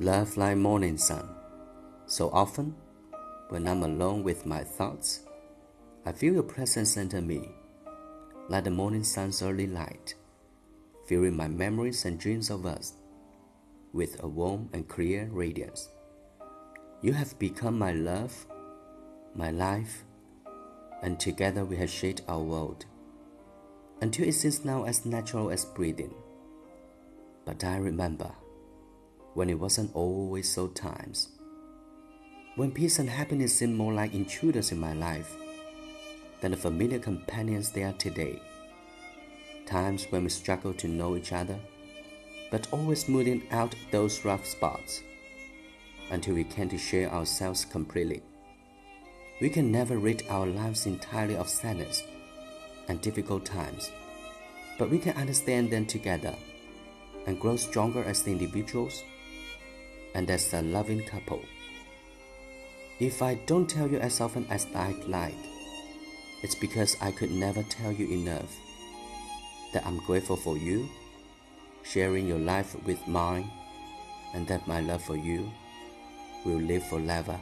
Love like morning sun. So often, when I'm alone with my thoughts, I feel your presence enter me, like the morning sun's early light, filling my memories and dreams of us with a warm and clear radiance. You have become my love, my life, and together we have shaped our world until it seems now as natural as breathing. But I remember when it wasn't always so times. When peace and happiness seemed more like intruders in my life than the familiar companions they are today. Times when we struggle to know each other, but always smoothing out those rough spots until we can to share ourselves completely. We can never rid our lives entirely of sadness and difficult times, but we can understand them together and grow stronger as individuals and as a loving couple. If I don't tell you as often as I'd like, it's because I could never tell you enough that I'm grateful for you, sharing your life with mine, and that my love for you will live forever